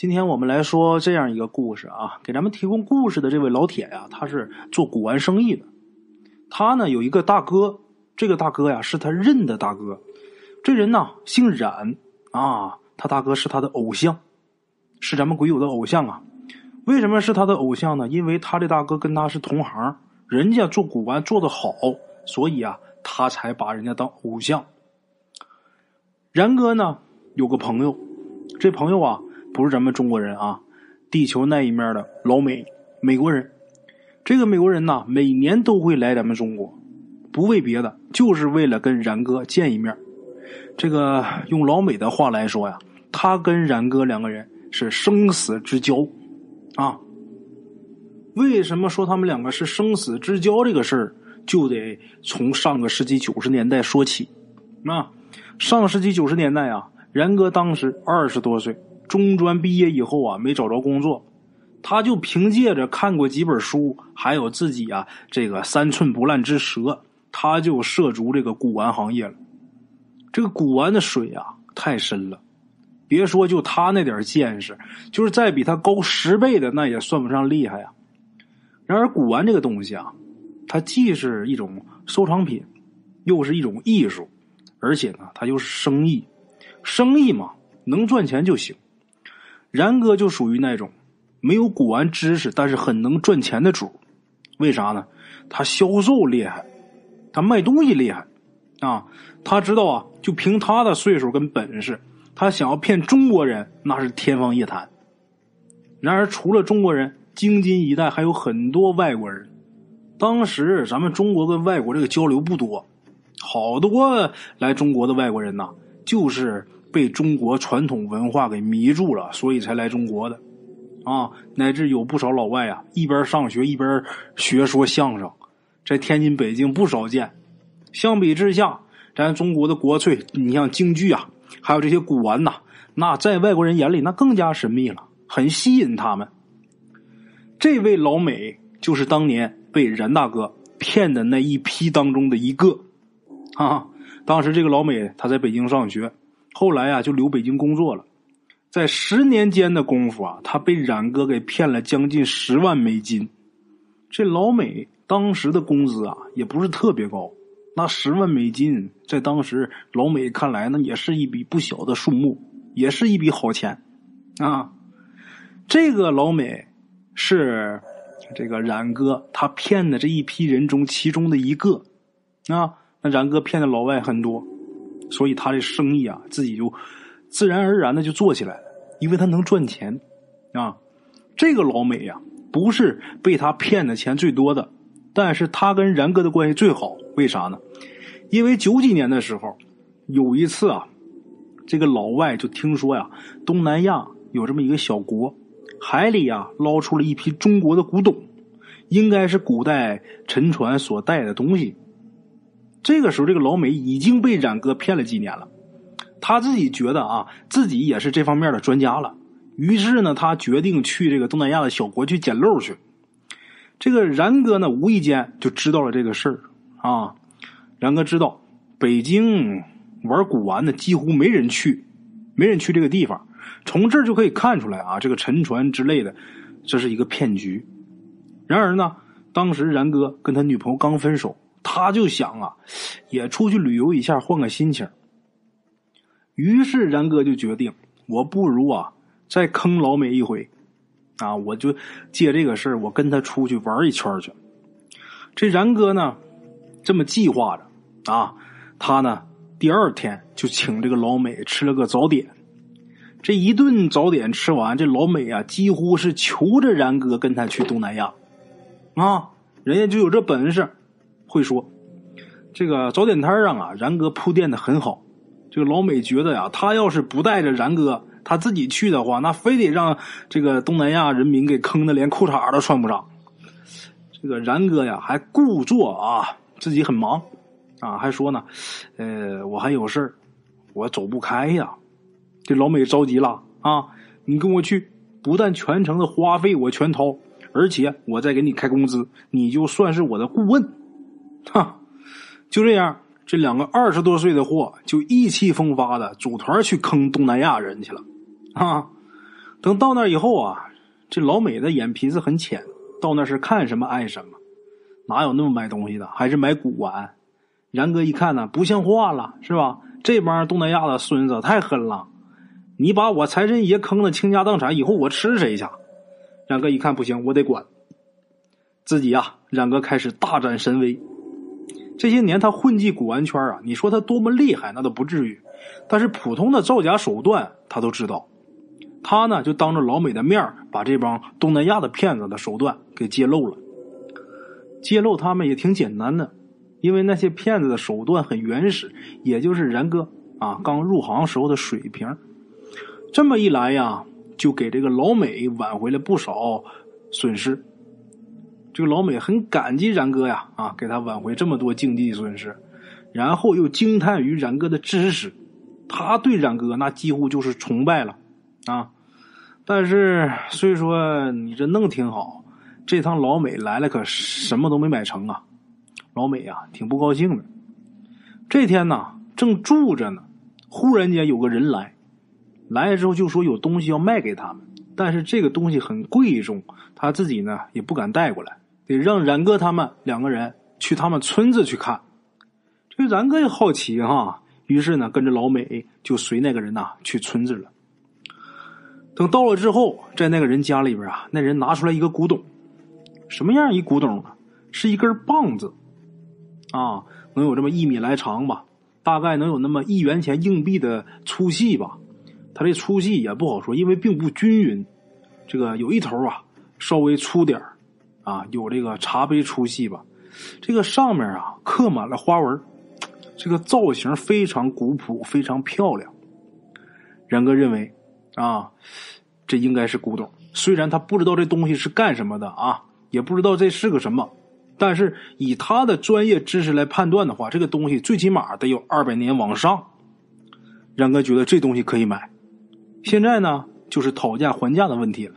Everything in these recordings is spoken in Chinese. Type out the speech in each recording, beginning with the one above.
今天我们来说这样一个故事啊，给咱们提供故事的这位老铁呀，他是做古玩生意的。他呢有一个大哥，这个大哥呀是他认的大哥。这人呢姓冉啊，他大哥是他的偶像，是咱们鬼友的偶像啊。为什么是他的偶像呢？因为他的大哥跟他是同行，人家做古玩做的好，所以啊他才把人家当偶像。然哥呢有个朋友，这朋友啊。不是咱们中国人啊，地球那一面的老美，美国人。这个美国人呐，每年都会来咱们中国，不为别的，就是为了跟冉哥见一面。这个用老美的话来说呀，他跟冉哥两个人是生死之交啊。为什么说他们两个是生死之交？这个事儿就得从上个世纪九十年代说起。啊，上世纪九十年代啊，冉哥当时二十多岁。中专毕业以后啊，没找着工作，他就凭借着看过几本书，还有自己啊这个三寸不烂之舌，他就涉足这个古玩行业了。这个古玩的水啊太深了，别说就他那点见识，就是再比他高十倍的，那也算不上厉害呀。然而古玩这个东西啊，它既是一种收藏品，又是一种艺术，而且呢，它又是生意。生意嘛，能赚钱就行。然哥就属于那种没有古玩知识，但是很能赚钱的主。为啥呢？他销售厉害，他卖东西厉害啊！他知道啊，就凭他的岁数跟本事，他想要骗中国人那是天方夜谭。然而，除了中国人，京津一带还有很多外国人。当时咱们中国跟外国这个交流不多，好多来中国的外国人呐，就是。被中国传统文化给迷住了，所以才来中国的，啊，乃至有不少老外啊，一边上学一边学说相声，在天津、北京不少见。相比之下，咱中国的国粹，你像京剧啊，还有这些古玩呐，那在外国人眼里那更加神秘了，很吸引他们。这位老美就是当年被任大哥骗的那一批当中的一个，啊，当时这个老美他在北京上学。后来啊，就留北京工作了。在十年间的功夫啊，他被冉哥给骗了将近十万美金。这老美当时的工资啊，也不是特别高。那十万美金在当时老美看来，呢也是一笔不小的数目，也是一笔好钱啊。这个老美是这个冉哥他骗的这一批人中其中的一个啊。那冉哥骗的老外很多。所以他的生意啊，自己就自然而然的就做起来了，因为他能赚钱啊。这个老美呀，不是被他骗的钱最多的，但是他跟然哥的关系最好。为啥呢？因为九几年的时候，有一次啊，这个老外就听说呀，东南亚有这么一个小国，海里呀捞出了一批中国的古董，应该是古代沉船所带的东西。这个时候，这个老美已经被冉哥骗了几年了，他自己觉得啊，自己也是这方面的专家了。于是呢，他决定去这个东南亚的小国去捡漏去。这个冉哥呢，无意间就知道了这个事儿啊。冉哥知道，北京玩古玩的几乎没人去，没人去这个地方。从这儿就可以看出来啊，这个沉船之类的，这是一个骗局。然而呢，当时冉哥跟他女朋友刚分手。他就想啊，也出去旅游一下，换个心情。于是然哥就决定，我不如啊，再坑老美一回，啊，我就借这个事儿，我跟他出去玩一圈去。这然哥呢，这么计划着啊，他呢第二天就请这个老美吃了个早点。这一顿早点吃完，这老美啊，几乎是求着然哥跟他去东南亚，啊，人家就有这本事。会说，这个早点摊上啊，然哥铺垫的很好。这个老美觉得呀，他要是不带着然哥，他自己去的话，那非得让这个东南亚人民给坑的连裤衩都穿不上。这个然哥呀，还故作啊自己很忙啊，还说呢，呃，我还有事，我走不开呀。这老美着急了啊，你跟我去，不但全程的花费我全掏，而且我再给你开工资，你就算是我的顾问。哈，就这样，这两个二十多岁的货就意气风发的组团去坑东南亚人去了。啊，等到那以后啊，这老美的眼皮子很浅，到那是看什么爱什么，哪有那么买东西的？还是买古玩。然哥一看呢，不像话了，是吧？这帮东南亚的孙子太狠了！你把我财神爷坑的倾家荡产，以后我吃谁去？然哥一看不行，我得管。自己呀，然哥开始大展神威。这些年他混迹古玩圈啊，你说他多么厉害，那都不至于。但是普通的造假手段，他都知道。他呢，就当着老美的面把这帮东南亚的骗子的手段给揭露了。揭露他们也挺简单的。因为那些骗子的手段很原始，也就是然哥啊刚入行时候的水平。这么一来呀，就给这个老美挽回了不少损失。这个老美很感激然哥呀，啊，给他挽回这么多经济损失，然后又惊叹于然哥的知识，他对然哥那几乎就是崇拜了啊。但是虽说你这弄挺好，这趟老美来了可什么都没买成啊。老美呀，挺不高兴的。这天呢，正住着呢，忽然间有个人来，来了之后就说有东西要卖给他们，但是这个东西很贵重，他自己呢也不敢带过来，得让冉哥他们两个人去他们村子去看。这冉哥也好奇哈，于是呢跟着老美就随那个人呐去村子了。等到了之后，在那个人家里边啊，那人拿出来一个古董，什么样一古董呢？是一根棒子。啊，能有这么一米来长吧？大概能有那么一元钱硬币的粗细吧。它这粗细也不好说，因为并不均匀。这个有一头啊稍微粗点啊，有这个茶杯粗细吧。这个上面啊刻满了花纹，这个造型非常古朴，非常漂亮。然哥认为啊，这应该是古董。虽然他不知道这东西是干什么的啊，也不知道这是个什么。但是以他的专业知识来判断的话，这个东西最起码得有二百年往上。然哥觉得这东西可以买，现在呢就是讨价还价的问题了。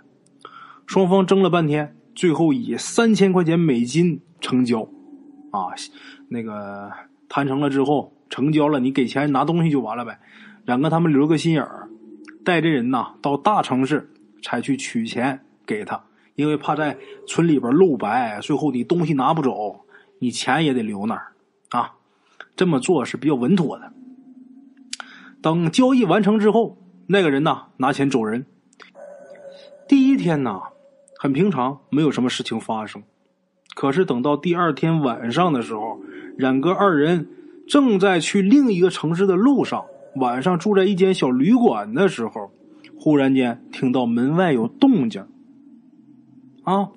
双方争了半天，最后以三千块钱美金成交。啊，那个谈成了之后，成交了，你给钱拿东西就完了呗。冉哥他们留个心眼儿，带这人呐到大城市才去取钱给他。因为怕在村里边露白，最后你东西拿不走，你钱也得留那儿啊。这么做是比较稳妥的。等交易完成之后，那个人呢拿钱走人。第一天呢很平常，没有什么事情发生。可是等到第二天晚上的时候，冉哥二人正在去另一个城市的路上，晚上住在一间小旅馆的时候，忽然间听到门外有动静。啊，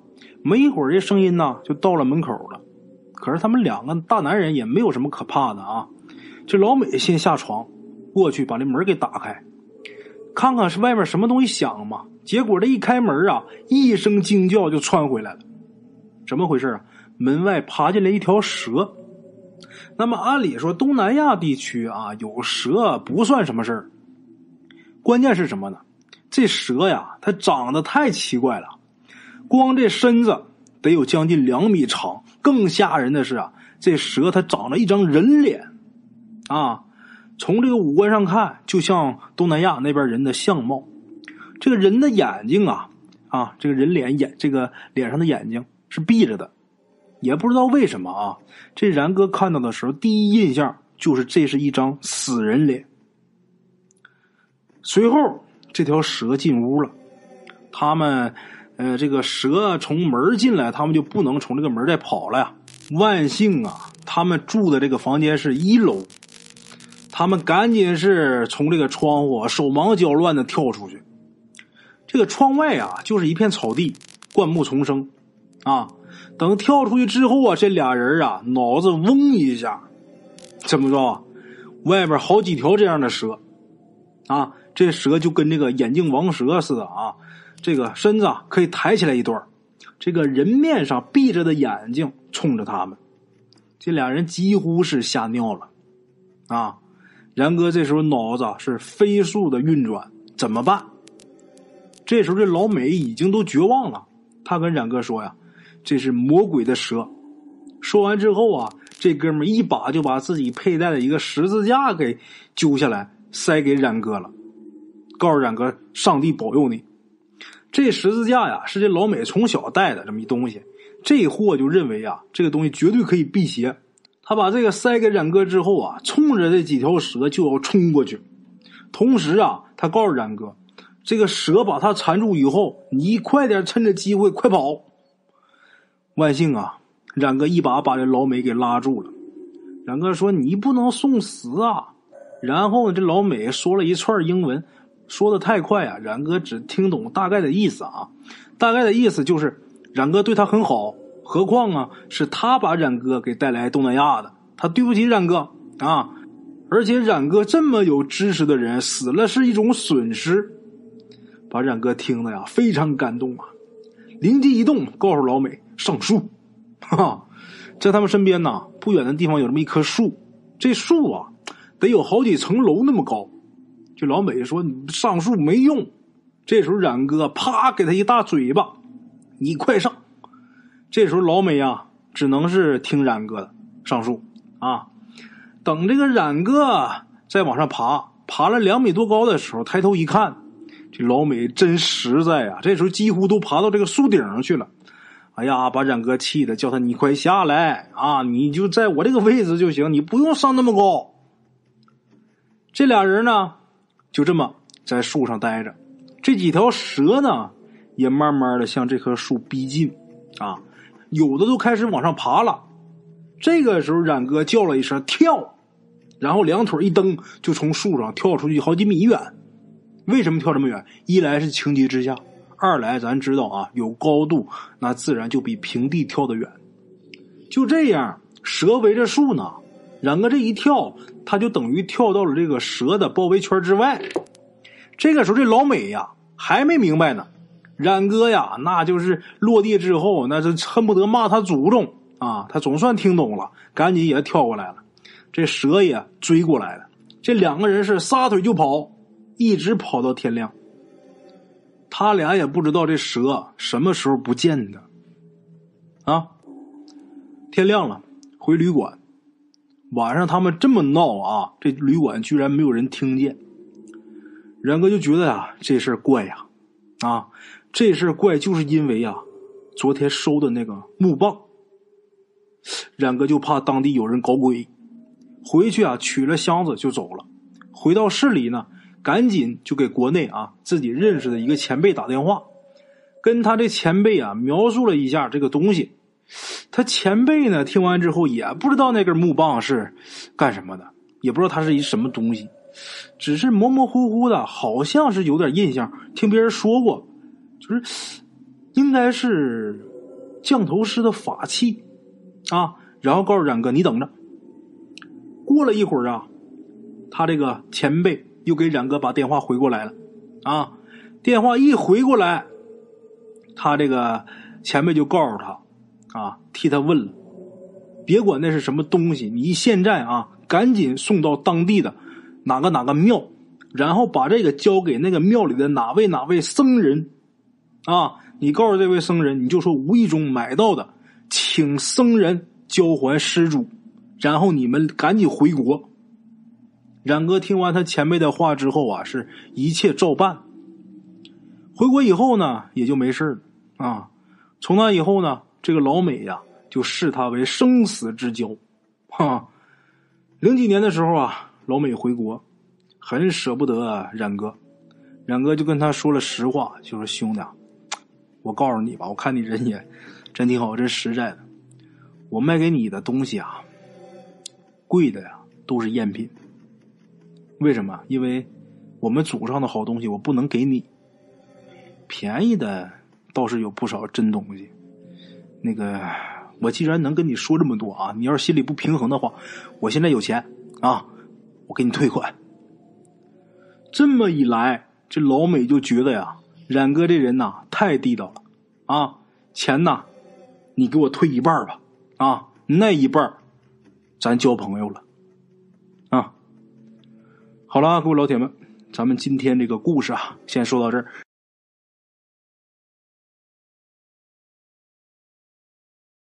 没一会儿，这声音呢就到了门口了。可是他们两个大男人也没有什么可怕的啊。这老美先下床，过去把这门给打开，看看是外面什么东西响嘛。结果这一开门啊，一声惊叫就窜回来了。怎么回事啊？门外爬进来一条蛇。那么按理说，东南亚地区啊有蛇不算什么事儿。关键是什么呢？这蛇呀，它长得太奇怪了。光这身子得有将近两米长，更吓人的是啊，这蛇它长了一张人脸，啊，从这个五官上看，就像东南亚那边人的相貌。这个人的眼睛啊，啊，这个人脸眼，这个脸上的眼睛是闭着的，也不知道为什么啊。这然哥看到的时候，第一印象就是这是一张死人脸。随后，这条蛇进屋了，他们。呃，这个蛇从门进来，他们就不能从这个门再跑了呀。万幸啊，他们住的这个房间是一楼，他们赶紧是从这个窗户手忙脚乱的跳出去。这个窗外啊，就是一片草地，灌木丛生啊。等跳出去之后啊，这俩人啊，脑子嗡一下，怎么着？外边好几条这样的蛇啊，这蛇就跟这个眼镜王蛇似的啊。这个身子可以抬起来一段这个人面上闭着的眼睛冲着他们，这俩人几乎是吓尿了啊！然哥这时候脑子是飞速的运转，怎么办？这时候这老美已经都绝望了，他跟冉哥说呀：“这是魔鬼的蛇。”说完之后啊，这哥们一把就把自己佩戴的一个十字架给揪下来，塞给冉哥了，告诉冉哥：“上帝保佑你。”这十字架呀，是这老美从小带的这么一东西。这货就认为啊，这个东西绝对可以辟邪。他把这个塞给冉哥之后啊，冲着这几条蛇就要冲过去。同时啊，他告诉冉哥，这个蛇把他缠住以后，你快点趁着机会快跑。万幸啊，冉哥一把把这老美给拉住了。冉哥说：“你不能送死啊！”然后呢，这老美说了一串英文，说的太快啊，冉哥只听懂大概的意思啊。大概的意思就是。冉哥对他很好，何况啊，是他把冉哥给带来东南亚的，他对不起冉哥啊！而且冉哥这么有知识的人死了是一种损失，把冉哥听的呀非常感动啊！灵机一动，告诉老美上树，哈，在他们身边呢不远的地方有这么一棵树，这树啊得有好几层楼那么高。就老美说你上树没用，这时候冉哥啪给他一大嘴巴。你快上！这时候老美呀，只能是听冉哥的上树啊。等这个冉哥再往上爬，爬了两米多高的时候，抬头一看，老美真实在呀！这时候几乎都爬到这个树顶上去了。哎呀，把冉哥气的，叫他你快下来啊！你就在我这个位置就行，你不用上那么高。这俩人呢，就这么在树上待着。这几条蛇呢？也慢慢的向这棵树逼近，啊，有的都开始往上爬了。这个时候，冉哥叫了一声“跳”，然后两腿一蹬，就从树上跳出去好几米远。为什么跳这么远？一来是情急之下，二来咱知道啊，有高度，那自然就比平地跳得远。就这样，蛇围着树呢，冉哥这一跳，他就等于跳到了这个蛇的包围圈之外。这个时候，这老美呀还没明白呢。冉哥呀，那就是落地之后，那是恨不得骂他祖宗啊！他总算听懂了，赶紧也跳过来了。这蛇也追过来了，这两个人是撒腿就跑，一直跑到天亮。他俩也不知道这蛇什么时候不见的啊！天亮了，回旅馆。晚上他们这么闹啊，这旅馆居然没有人听见。冉哥就觉得呀，这事怪呀，啊！这事怪，就是因为呀，昨天收的那个木棒。冉哥就怕当地有人搞鬼，回去啊取了箱子就走了。回到市里呢，赶紧就给国内啊自己认识的一个前辈打电话，跟他这前辈啊描述了一下这个东西。他前辈呢听完之后也不知道那根木棒是干什么的，也不知道它是一什么东西，只是模模糊糊的，好像是有点印象，听别人说过。就是，应该是降头师的法器啊。然后告诉冉哥，你等着。过了一会儿啊，他这个前辈又给冉哥把电话回过来了啊。电话一回过来，他这个前辈就告诉他啊，替他问了，别管那是什么东西，你现在啊，赶紧送到当地的哪个哪个庙，然后把这个交给那个庙里的哪位哪位僧人。啊！你告诉这位僧人，你就说无意中买到的，请僧人交还施主，然后你们赶紧回国。冉哥听完他前辈的话之后啊，是一切照办。回国以后呢，也就没事了啊。从那以后呢，这个老美呀，就视他为生死之交。哈，零几年的时候啊，老美回国，很舍不得冉哥，冉哥就跟他说了实话，就说兄弟。我告诉你吧，我看你人也真挺好，真实在的。我卖给你的东西啊，贵的呀都是赝品。为什么？因为我们祖上的好东西我不能给你。便宜的倒是有不少真东西。那个，我既然能跟你说这么多啊，你要是心里不平衡的话，我现在有钱啊，我给你退款。这么一来，这老美就觉得呀。冉哥这人呐，太地道了，啊，钱呐，你给我退一半吧，啊，那一半咱交朋友了，好了，各位老铁们，咱们今天这个故事啊，先说到这儿。